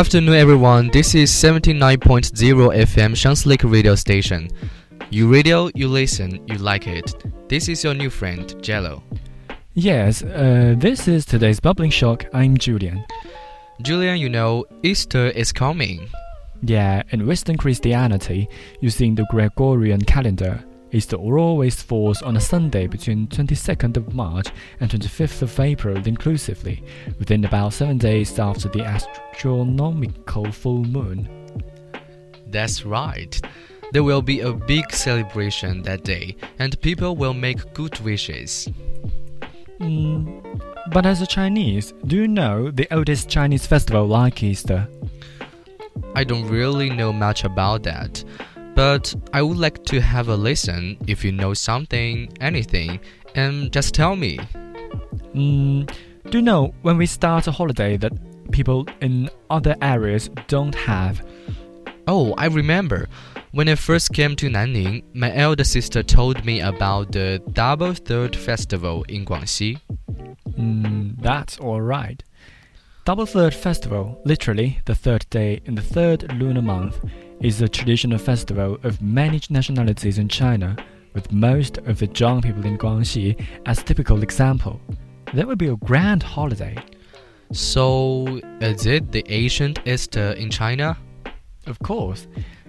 Afternoon, everyone. This is 79.0 FM Xiangsi Lake Radio Station. You radio, you listen, you like it. This is your new friend, Jalo. Yes, uh, this is today's Bubbling Shock. I'm Julian. Julian, you know, Easter is coming. Yeah, in Western Christianity, using the Gregorian calendar, Easter always falls on a Sunday between 22nd of March and 25th of April inclusively, within about seven days after the astronomical full moon. That's right. There will be a big celebration that day, and people will make good wishes. Mm, but as a Chinese, do you know the oldest Chinese festival like Easter? I don't really know much about that, but I would like to have a listen if you know something, anything, and just tell me. Mm, do you know when we start a holiday that people in other areas don't have? Oh, I remember. When I first came to Nanning, my elder sister told me about the Double Third Festival in Guangxi. Mm, that's alright. Double Third Festival, literally the third day in the third lunar month, is a traditional festival of many nationalities in China, with most of the Zhuang people in Guangxi as typical example. That would be a grand holiday. So, is it the ancient Easter in China? Of course,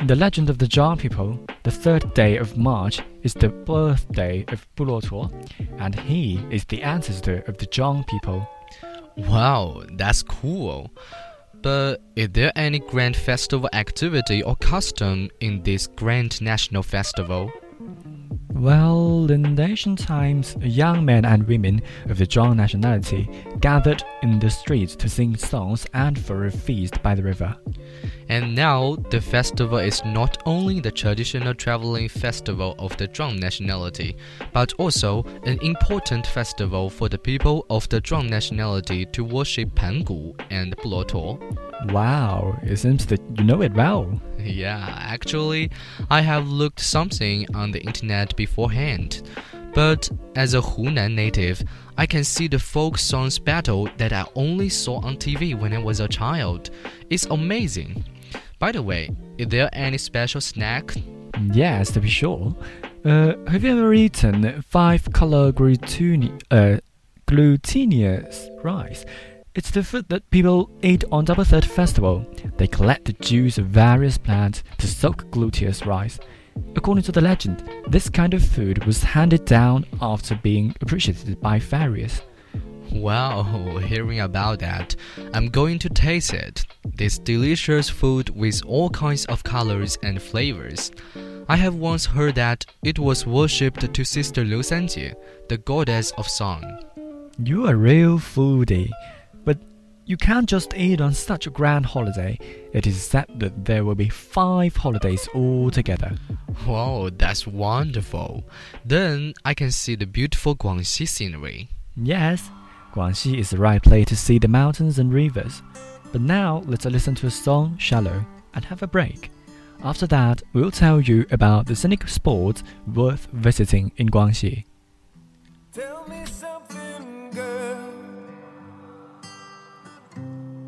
in the legend of the Zhuang people, the third day of March is the birthday of Bulotuo, and he is the ancestor of the Zhuang people. Wow, that's cool. But is there any grand festival activity or custom in this grand national festival? Well, in the ancient times, young men and women of the Zhuang nationality gathered in the streets to sing songs and for a feast by the river. And now, the festival is not only the traditional traveling festival of the Zhuang nationality, but also an important festival for the people of the Zhuang nationality to worship Pangu and Bulotuo. Wow, it seems that you know it well. Yeah, actually, I have looked something on the internet beforehand. But as a Hunan native, I can see the folk songs battle that I only saw on TV when I was a child. It's amazing. By the way, is there any special snack? Yes, to be sure. Uh, have you ever eaten five color uh, glutinous rice? It's the food that people eat on Double Third Festival. They collect the juice of various plants to soak glutinous rice. According to the legend, this kind of food was handed down after being appreciated by fairies. Wow, hearing about that, I'm going to taste it. This delicious food with all kinds of colors and flavors. I have once heard that it was worshipped to Sister Liu Sanjie, the goddess of song. You're a real foodie, you can't just eat on such a grand holiday. It is said that there will be five holidays altogether. Wow, that's wonderful. Then I can see the beautiful Guangxi scenery. Yes, Guangxi is the right place to see the mountains and rivers. But now let's listen to a song, Shallow, and have a break. After that, we'll tell you about the scenic spots worth visiting in Guangxi.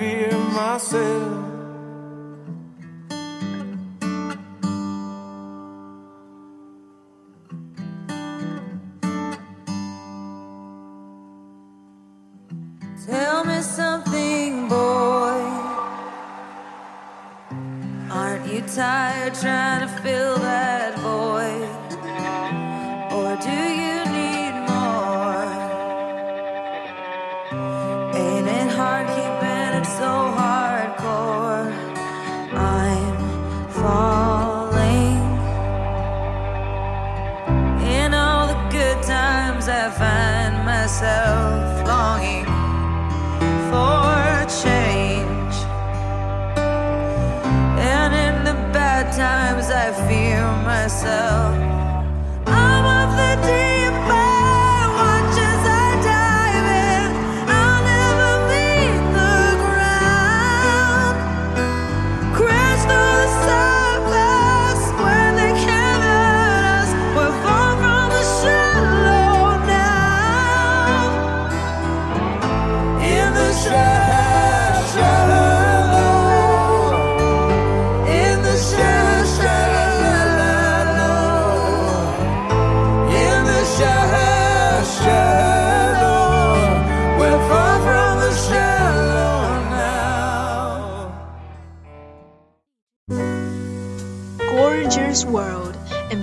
Fear myself. Tell me something, boy. Aren't you tired trying to fill that myself.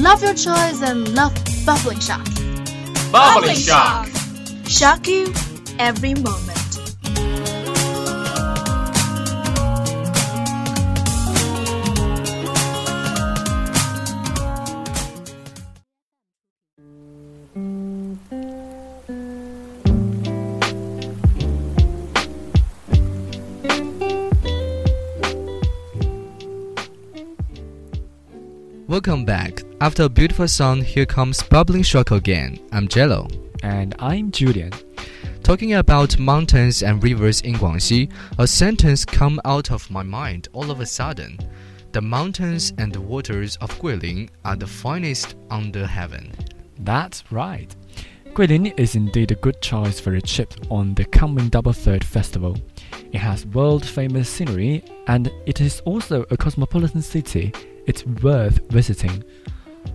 Love your choice and love bubbling shock. Bubbling shock. Shock you every moment. Welcome back. After a beautiful song, here comes Bubbling Shock again. I'm Jalo. And I'm Julian. Talking about mountains and rivers in Guangxi, a sentence come out of my mind all of a sudden. The mountains and the waters of Guilin are the finest under heaven. That's right. Guilin is indeed a good choice for a trip on the coming Double Third Festival. It has world famous scenery and it is also a cosmopolitan city. It's worth visiting.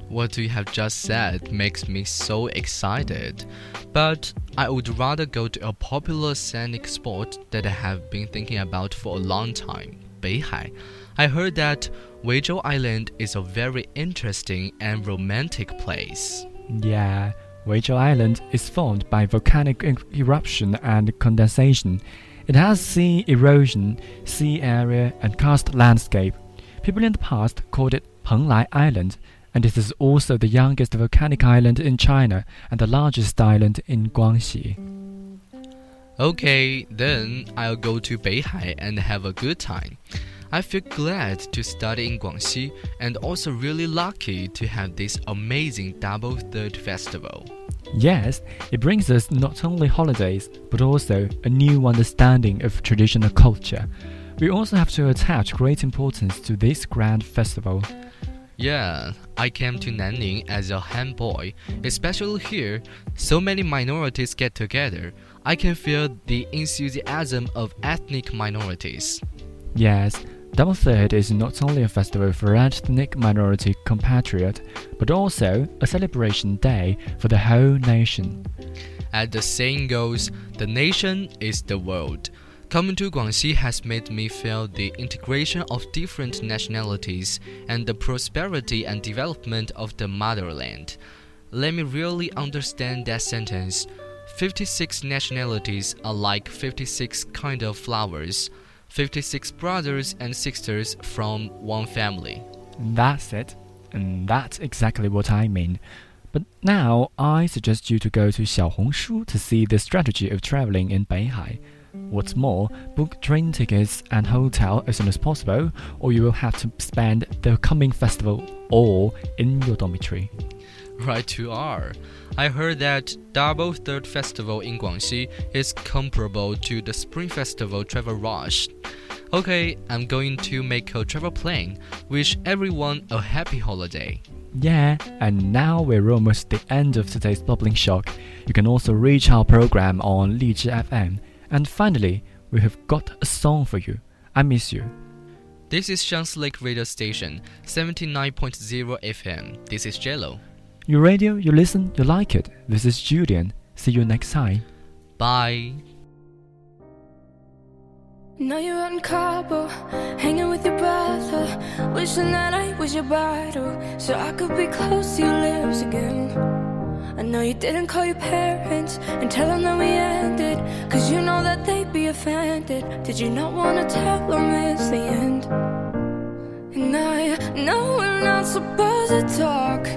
What you have just said makes me so excited. But I would rather go to a popular scenic spot that I have been thinking about for a long time, Beihai. I heard that Weizhou Island is a very interesting and romantic place. Yeah, Weizhou Island is formed by volcanic e- eruption and condensation. It has sea erosion, sea area, and karst landscape. People in the past called it Penglai Island, and it is also the youngest volcanic island in China and the largest island in Guangxi. Okay, then I'll go to Beihai and have a good time. I feel glad to study in Guangxi and also really lucky to have this amazing Double Third Festival. Yes, it brings us not only holidays, but also a new understanding of traditional culture. We also have to attach great importance to this grand festival. Yeah, I came to Nanning as a Han boy, especially here. So many minorities get together. I can feel the enthusiasm of ethnic minorities. Yes, Double Third is not only a festival for ethnic minority compatriot, but also a celebration day for the whole nation. As the saying goes, the nation is the world. Coming to Guangxi has made me feel the integration of different nationalities and the prosperity and development of the motherland. Let me really understand that sentence. 56 nationalities are like 56 kind of flowers, 56 brothers and sisters from one family. That's it. And that's exactly what I mean. But now I suggest you to go to Xiaohongshu to see the strategy of traveling in Beihai. What's more, book train tickets and hotel as soon as possible, or you will have to spend the coming festival all in your dormitory. Right you are. I heard that Double Third Festival in Guangxi is comparable to the Spring Festival Travel Rush. Okay, I'm going to make a travel plan. Wish everyone a happy holiday. Yeah, and now we're almost the end of today's Bubbling Shock. You can also reach our program on Lizhi FM. And finally, we have got a song for you. I miss you. This is Xiangsi Lake Radio Station, 79.0 FM. This is Jalo. You radio, you listen, you like it. This is Julian. See you next time. Bye. Now you're out in Cabo, hanging with your brother. Wishing that I was your bridal, so I could be close to your lips again. I know you didn't call your parents and tell them that we ended, cause you know that they'd be offended. Did you not wanna tell them it's the end? And I know we're not supposed to talk,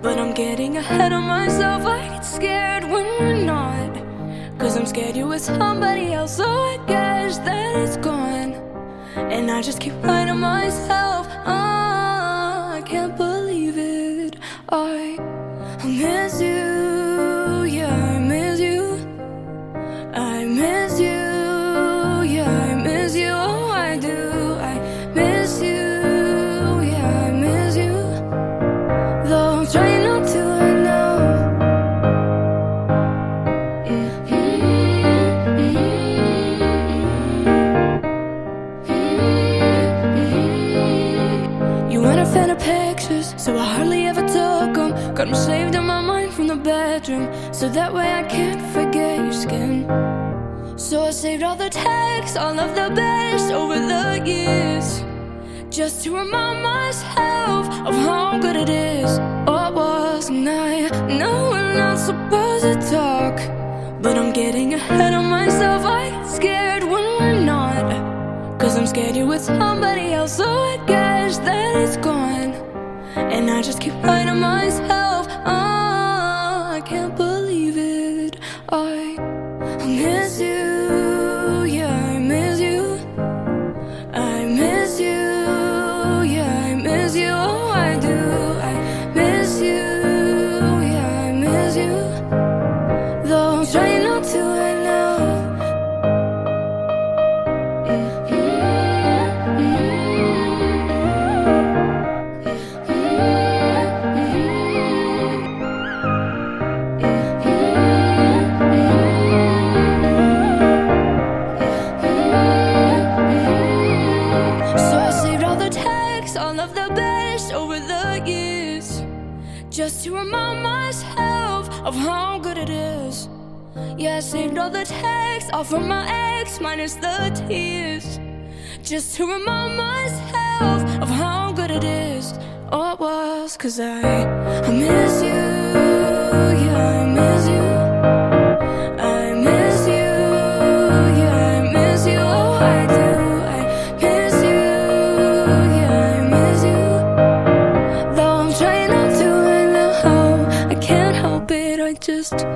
but I'm getting ahead of myself. I get scared when we're not. Cause I'm scared you with somebody else, so I guess that it's gone. And I just keep lying to myself. Ah, I can't believe I miss you, Fan of pictures, so I hardly ever took them. Got them saved in my mind from the bedroom, so that way I can't forget your skin. So I saved all the texts, all of the best over the years. Just to remind myself of how good it is. Or was and I know we're not supposed to talk. But I'm getting ahead of myself. I get scared. Cause I'm scared you're with somebody else. So I guess that it's gone. And I just keep lying to myself. Yeah, I saved all the texts, all from my ex, minus the tears. Just to remind myself of how good it is, or it was, cause I, I miss you. Yeah, I miss you. I miss you. Yeah, I miss you. Oh, I do. just